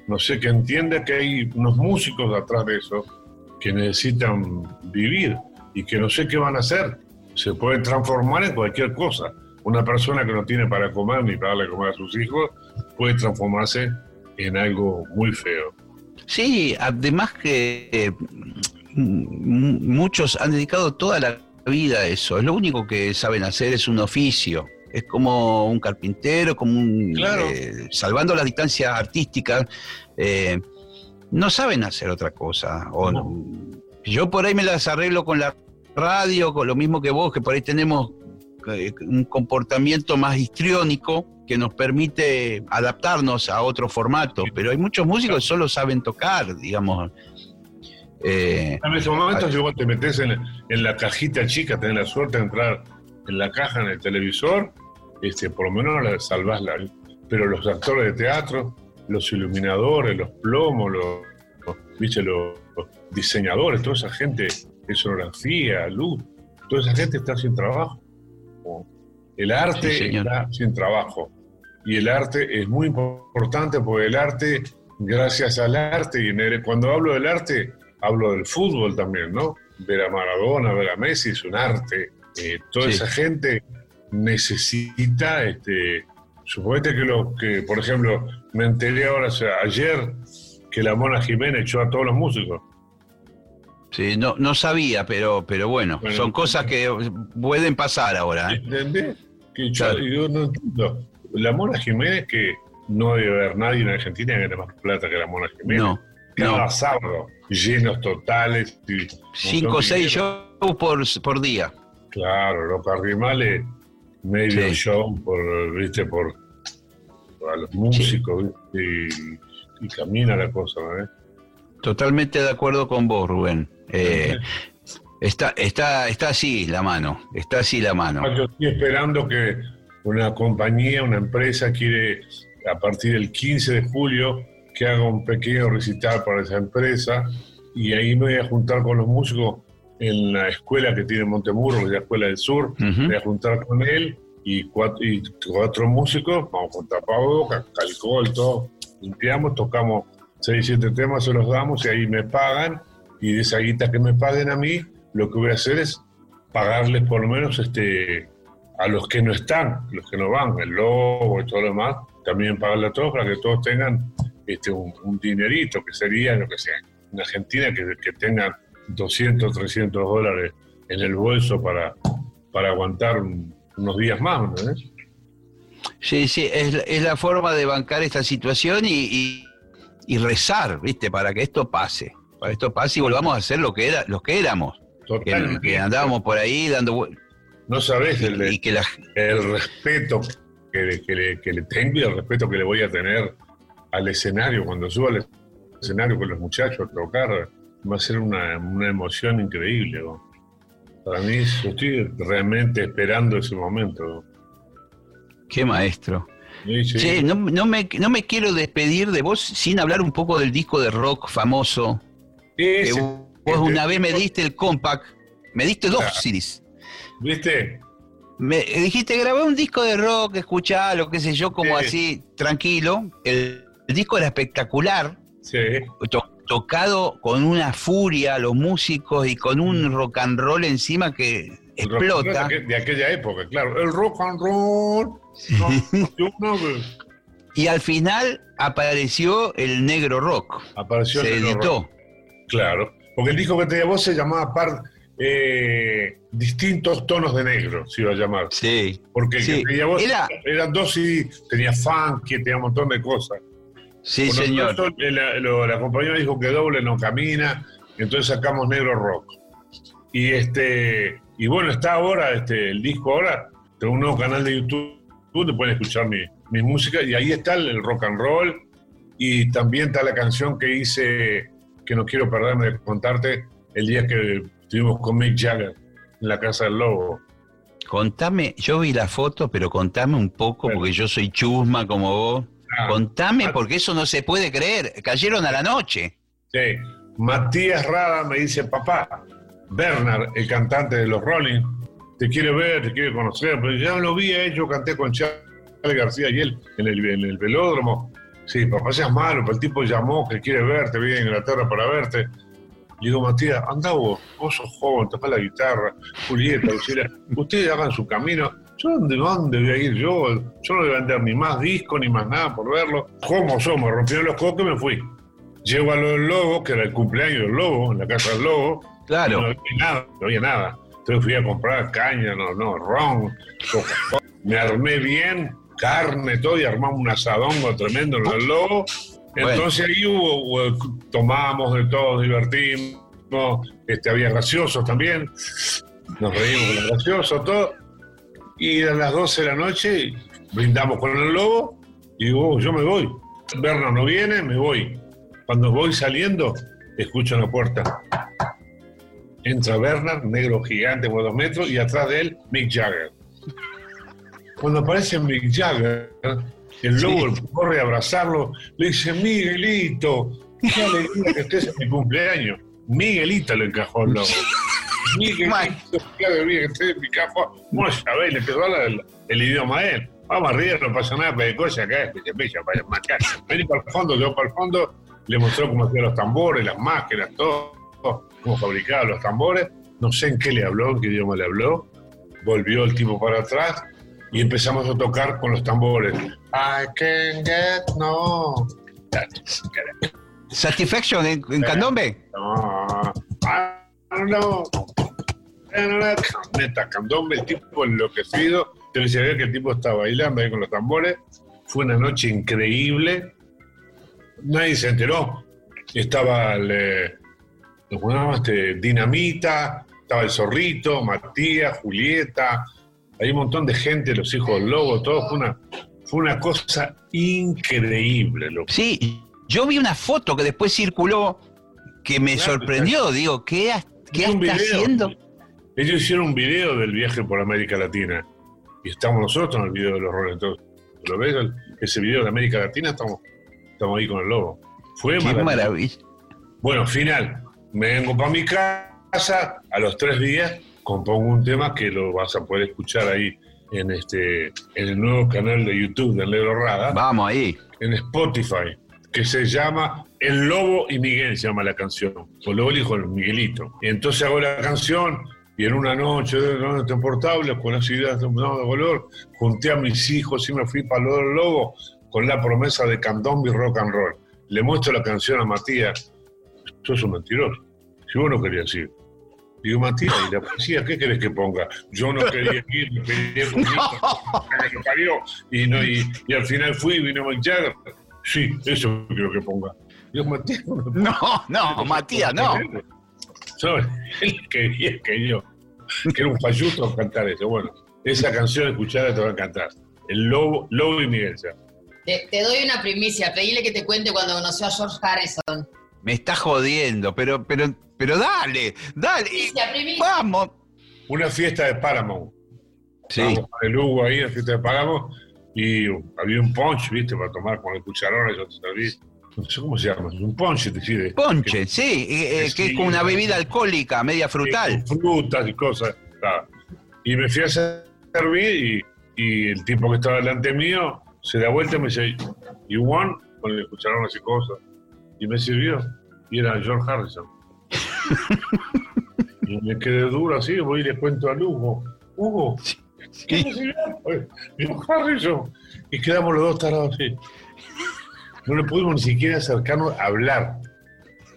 no sé, que entienda que hay unos músicos atrás de eso que necesitan vivir y que no sé qué van a hacer. Se pueden transformar en cualquier cosa. Una persona que no tiene para comer ni para darle a comer a sus hijos puede transformarse en algo muy feo. Sí, además que eh, muchos han dedicado toda la vida eso. Lo único que saben hacer es un oficio. Es como un carpintero, como un... Claro. eh, salvando las distancias artísticas, eh, no saben hacer otra cosa. O No. no- yo por ahí me las arreglo con la radio, con lo mismo que vos, que por ahí tenemos eh, un comportamiento más histriónico que nos permite adaptarnos a otro formato, pero hay muchos músicos que solo saben tocar, digamos. Eh, En ese momento, si vos te metes en, en la cajita chica, tenés la suerte de entrar en la caja en el televisor, este, por lo menos la salvás la. Pero los actores de teatro, los iluminadores, los plomos, los, los- ¿viste? los, los diseñadores, toda esa gente, escenografía, luz, toda esa gente está sin trabajo. El arte Sí, está sin trabajo. Y el arte es muy importante porque el arte, gracias al arte, y cuando hablo del arte, hablo del fútbol también, ¿no? Ver a Maradona, ver a Messi es un arte. Eh, toda Sí. esa gente necesita, este, suponete que lo que, por ejemplo, me enteré ahora, o sea, ayer, que la Mona Jiménez echó a todos los músicos. Sí, no, no sabía, pero, pero bueno, Bueno. son cosas que pueden pasar ahora. ¿eh? ¿Entendés? Que yo, Claro. yo no entiendo. La Mona Jiménez, que no debe haber nadie en Argentina que gane más plata que la Mona Jiménez. No, Cada sábado, llenos totales. y Cinco o seis shows por, por día. Claro, los carrimales, medio Sí. show por, viste, por, por a los músicos, ¿viste? Y, y camina la cosa, ¿eh? Totalmente de acuerdo con vos, Rubén. Eh, está, está, está así la mano, está así la mano. Yo estoy esperando que una compañía, una empresa quiere, a partir del 15 de julio, que haga un pequeño recital para esa empresa y ahí me voy a juntar con los músicos en la escuela que tiene Montemurro, que es la Escuela del Sur, me voy a juntar con él y cuatro, y cuatro músicos, vamos con tapabocas, alcohol, todo, limpiamos, tocamos seis, siete temas, se los damos y ahí me pagan. Y de esa guita que me paguen a mí, lo que voy a hacer es pagarles por lo menos este, a los que no están, los que no van, el lobo y todo lo demás, también pagarle a todos para que todos tengan este, un, un dinerito, que sería lo que sea. En Argentina que, que tengan 200, 300 dólares en el bolso para, para aguantar un- unos días más, ¿no? Sí, sí, es, la- es la forma de bancar esta situación y, y- y rezar, ¿viste? Para que esto pase. Para que esto pase y volvamos a ser lo que, era, los que éramos. Que, que andábamos por ahí dando. No sabes el, Y que la, el respeto que le, que, le, que le tengo y el respeto que le voy a tener al escenario, cuando suba al escenario con los muchachos a tocar, va a ser una, una emoción increíble. ¿no? Para mí, yo estoy realmente esperando ese momento. ¿no? qué maestro. Sí, sí. Che, no, no me, no me quiero despedir de vos sin hablar un poco del disco de rock famoso. Que vos una vez me diste el compact, me diste dos. CDs. ¿Viste? Me dijiste, grabé un disco de rock, escuchalo, qué sé yo, como Sí. así, tranquilo. El, el disco era espectacular, Sí. to- tocado con una furia, los músicos y con un rock and roll encima que explota. De, aqu- de aquella época, claro. El rock and roll. No, Y al final apareció el negro rock. apareció Se el negro editó. rock. Claro. Porque el disco que tenía vos se llamaba par, eh, Distintos tonos de negro, se iba a llamar. Sí. Porque el Sí, que tenía vos era- eran dos CD, tenía funky, tenía un montón de cosas. Sí, Con señor. nosotros, la, lo- la compañía dijo que doble no camina, entonces sacamos negro rock. Y este y bueno, está ahora este, el disco ahora, tengo un nuevo canal de YouTube, te pueden escuchar mi, mi música, y ahí está el, el rock and roll, y también está la canción que hice, que no quiero perderme de contarte, el día que estuvimos con Mick Jagger en la Casa del Lobo. Contame, yo vi la foto, pero contame un poco, Bueno. porque yo soy chusma como vos. Ah, Contame, porque eso no se puede creer. Cayeron a la noche. Sí. Matías Rada me dice, papá, Bernard, el cantante de los Rolling, te quiere ver, te quiere conocer, pero ya lo vi él, yo canté con Charlie García y él en el, en el velódromo. Sí, papá, seas malo, pero el tipo llamó que quiere verte, viene a Inglaterra para verte. Y digo, Matías, anda vos, vos sos joven, tocás la guitarra, Julieta, Lucila, ustedes hagan su camino. ¿Yo dónde, dónde voy a ir yo? Yo no voy a vender ni más discos ni más nada por verlo. ¿Cómo somos? Rompieron los cocos y me fui. Llego a lo del lobo, que era el cumpleaños del lobo, en la casa del lobo. Claro. No había nada, no había nada. Entonces fui a comprar caña, no, no, ron. Me armé bien, carne, todo, y armamos un asadongo tremendo en el lobo. Bueno. Entonces ahí hubo, tomamos de todo, divertimos, este, había graciosos también, nos reímos con los graciosos, todo. Y a las 12 de la noche brindamos con el lobo y digo, "Oh, yo me voy. Berna no viene, me voy. Cuando voy saliendo, escucho en la puerta. Entra Bernard, negro gigante por dos metros, y atrás de él, Mick Jagger. Cuando aparece Mick Jagger, el lobo corre a abrazarlo, le dice, Miguelito, qué alegría que estés en mi cumpleaños. Miguelito le encajó el lobo. Alegría que estés en mi cajón. Bueno, sabés, le empezó a hablar el, idioma a él. Vamos arriba, no pasa nada, pero cosa acá, es que bella, vaya, acá. Vení para el fondo, yo para el fondo, le mostró cómo hacía los tambores, las máquinas, todo, cómo fabricaba los tambores. No sé en qué le habló, en qué idioma le habló. Volvió el tipo para atrás, y empezamos a tocar con los tambores. I can get no. ¿Satisfaction en, en candombe? No, I don't know. Neta, candombe, el tipo enloquecido. Te decía ver que el tipo estaba bailando ahí con los tambores. Fue una noche increíble. Nadie se enteró. Estaba el, eh, ¿cómo se? Este, Dinamita, estaba el Zorrito, Matías, Julieta. Hay un montón de gente, los hijos del lobo, todo. Fue una, fue una cosa increíble. Loco. Sí, yo vi una foto que después circuló que me Claro, sorprendió. Digo, ¿qué, qué está video. haciendo? Ellos hicieron un video del viaje por América Latina. Y estamos nosotros en el video de los Rolling Stones. ¿Lo ves? Ese video de América Latina, estamos, estamos ahí con el lobo. Fue Qué maravilloso. maravilla. Bueno, final. Me vengo para mi casa. A los tres días compongo un tema que lo vas a poder escuchar ahí en, este, en el nuevo canal de YouTube de Negro Rada. Vamos ahí. en Spotify, que se llama El Lobo y Miguel, se llama la canción. O Lobo el hijo de Miguelito. Y entonces hago la canción y en una noche de no portable, con las ideas de, no, de color, junté a mis hijos y me fui para lo del Lobo con la promesa de candombe y rock and roll. Le muestro la canción a Matías. Sos un mentiroso. Si vos no querías ir. Digo, Matías, ¿y la policía qué querés que ponga? Yo no quería ir, no conmigo, que lo parió. Y, no, y, y al final fui y vino Mick Jagger. Sí, eso quiero que ponga. Digo, Matías, no, No, no, Matías, no. ¿Sabes? Él quería que yo, que era un falluto cantar eso. Bueno, esa canción escuchada te va a encantar. El Lobo, Lobo y Miguel. Te, te doy una primicia, pedile que te cuente cuando conoció a George Harrison. Me está jodiendo, pero, pero, pero dale, dale. Primicia, primicia. Vamos. Una fiesta de Paramount. Sí. Con el Hugo ahí, en la fiesta de Paramount, y había un punch, ¿viste? Para tomar con el cucharón, yo te serví. No sé cómo se llama, un punch, te decide. Ponche, sí, eh, eh, que es como una bebida alcohólica, media frutal. Con frutas y cosas. Y me fui a servir y, y el tipo que estaba delante mío se da vuelta y me dice, ¿You want? Con el cucharón así cosas. Y me sirvió. Y era George Harrison. y me quedé duro así, voy y le cuento al Hugo. Hugo, Oye, George Harrison. Y quedamos los dos tarados así. No le pudimos ni siquiera acercarnos a hablar.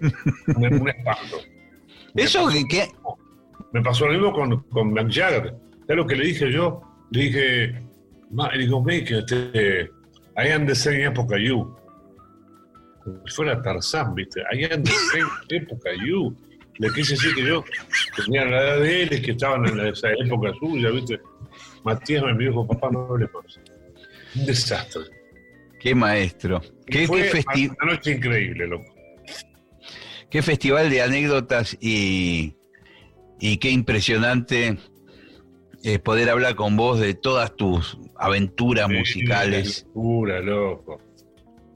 Un, un espanto. Eso que, que- Me pasó lo mismo con, con Mick Jagger. ¿Sabes lo que le dije yo? Le dije, digo, Mick, este, I am the same época you. Como si fuera Tarzán, ¿viste? I am the same época you. Le quise decir que yo tenía la edad de él, que estaban en esa época suya, ¿viste? Matías me dijo, papá, no hable más. Un desastre. qué maestro. Qué, fue qué festi- una noche increíble, loco. qué festival de anécdotas y, y qué impresionante eh, poder hablar con vos de todas tus aventuras musicales Pura, loco.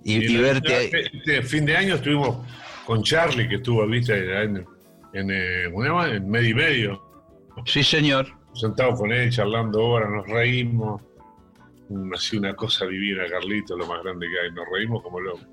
y, Y y la- verte. Este fin de año estuvimos con Charlie, que estuvo, viste, en, en, eh, ¿cómo se llama? en medio y medio, Sí, señor. Sentados con él, charlando horas, nos reímos. Un- Así una cosa divina, Carlito, lo más grande que hay. Nos reímos como locos.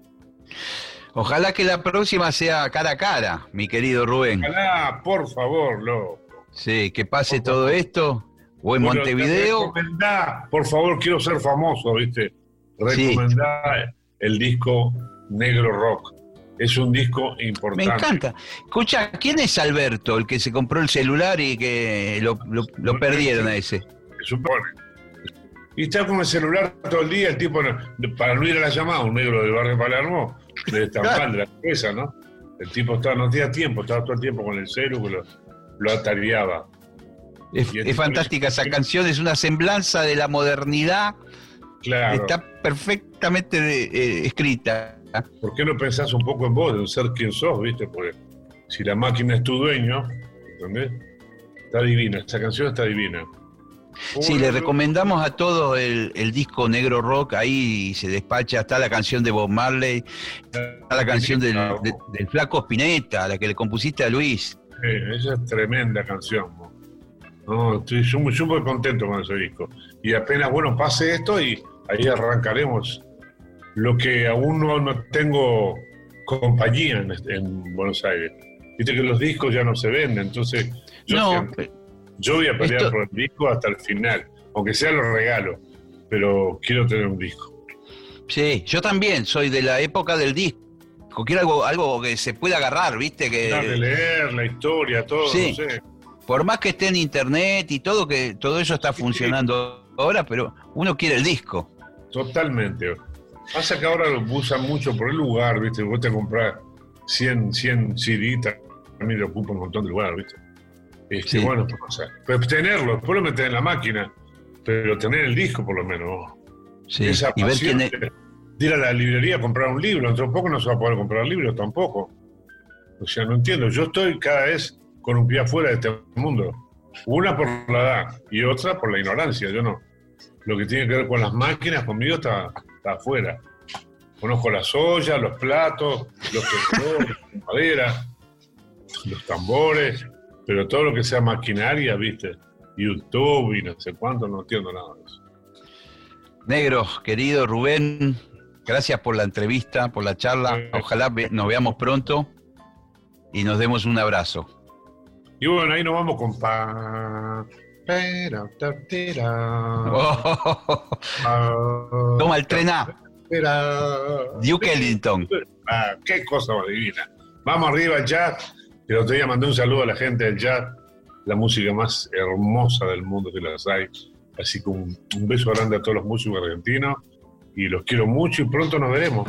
Ojalá que la próxima sea cara a cara, mi querido Rubén. Ojalá, por favor, loco. Sí, que pase todo esto. O en Bueno, Montevideo. recomendá, por favor, quiero ser famoso, ¿viste? Recomendá el disco Negro Rock. Es un disco Me importante. encanta. Escucha, ¿quién es Alberto, el que se compró el celular y que lo, lo- lo perdieron a ese? se supone. Y está con el celular todo el día, el tipo, para no ir a la llamada, un negro del barrio Palermo, de Estampán, de la cabeza, ¿no? El tipo estaba, no tenía tiempo, estaba todo el tiempo con el celu, lo, lo atareaba. Es, fantástica esa canción, es una semblanza de la modernidad. Claro. Está perfectamente eh, escrita. ¿Por qué no pensás un poco en vos, en ser quien sos, viste? Porque si la máquina es tu dueño, ¿entendés? Está divina, esa canción está divina. Sí, le recomendamos a todos el, el disco Negro Rock, ahí se despacha, está la canción de Bob Marley, está la canción del, de- del Flaco Spinetta, la que le compusiste a Luis. Sí, esa es tremenda canción. ¿no? Estoy súper contento con ese disco. Y apenas, bueno, pase esto y ahí arrancaremos. Lo que aún no, no tengo compañía en, en Buenos Aires. Viste que los discos ya no se venden, entonces yo, No, siempre- yo voy a pelear esto- por el disco hasta el final. aunque sea los regalos, pero quiero tener un disco. Sí, yo también soy de la época del disco. Quiero algo, algo que se pueda agarrar, ¿viste? Que leer la historia, todo, Sí. no sé. por más que esté en internet y todo, que todo eso está funcionando ahora, pero uno quiere el disco. Totalmente. Pasa que ahora lo usan mucho por el lugar, ¿viste? Vos te compras 100, 100 CD, también le ocupa un montón de lugar, ¿viste? Este, Sí. Bueno, pues, o sea, pero tenerlo, después lo metes en la máquina, pero tener el disco por lo menos. Sí, Esa y ver quién es. de, ir a la librería a comprar un libro, dentro de poco no se va a poder comprar libros tampoco. O sea, no entiendo. Yo estoy cada vez con un pie afuera de este mundo. Una por la edad y otra por la ignorancia. Yo no. Lo que tiene que ver con las máquinas conmigo está, está afuera. Conozco las ollas, los platos, los tenedores, la madera, los tambores, pero todo lo que sea maquinaria, ¿viste? YouTube y no sé cuánto, no entiendo nada de eso. Negro, querido Rubén, gracias por la entrevista, por la charla. Ojalá nos veamos pronto y nos demos un abrazo. Y bueno, ahí nos vamos con pa. Tera, pa, Toma el tren A, tera. Duke Ellington. Ah, qué cosa más divina. Vamos arriba al jazz. El otro día mandé un saludo a la gente del jazz, la música más hermosa del mundo que las hay. Así que un, un beso grande a todos los músicos argentinos y los quiero mucho y pronto nos veremos.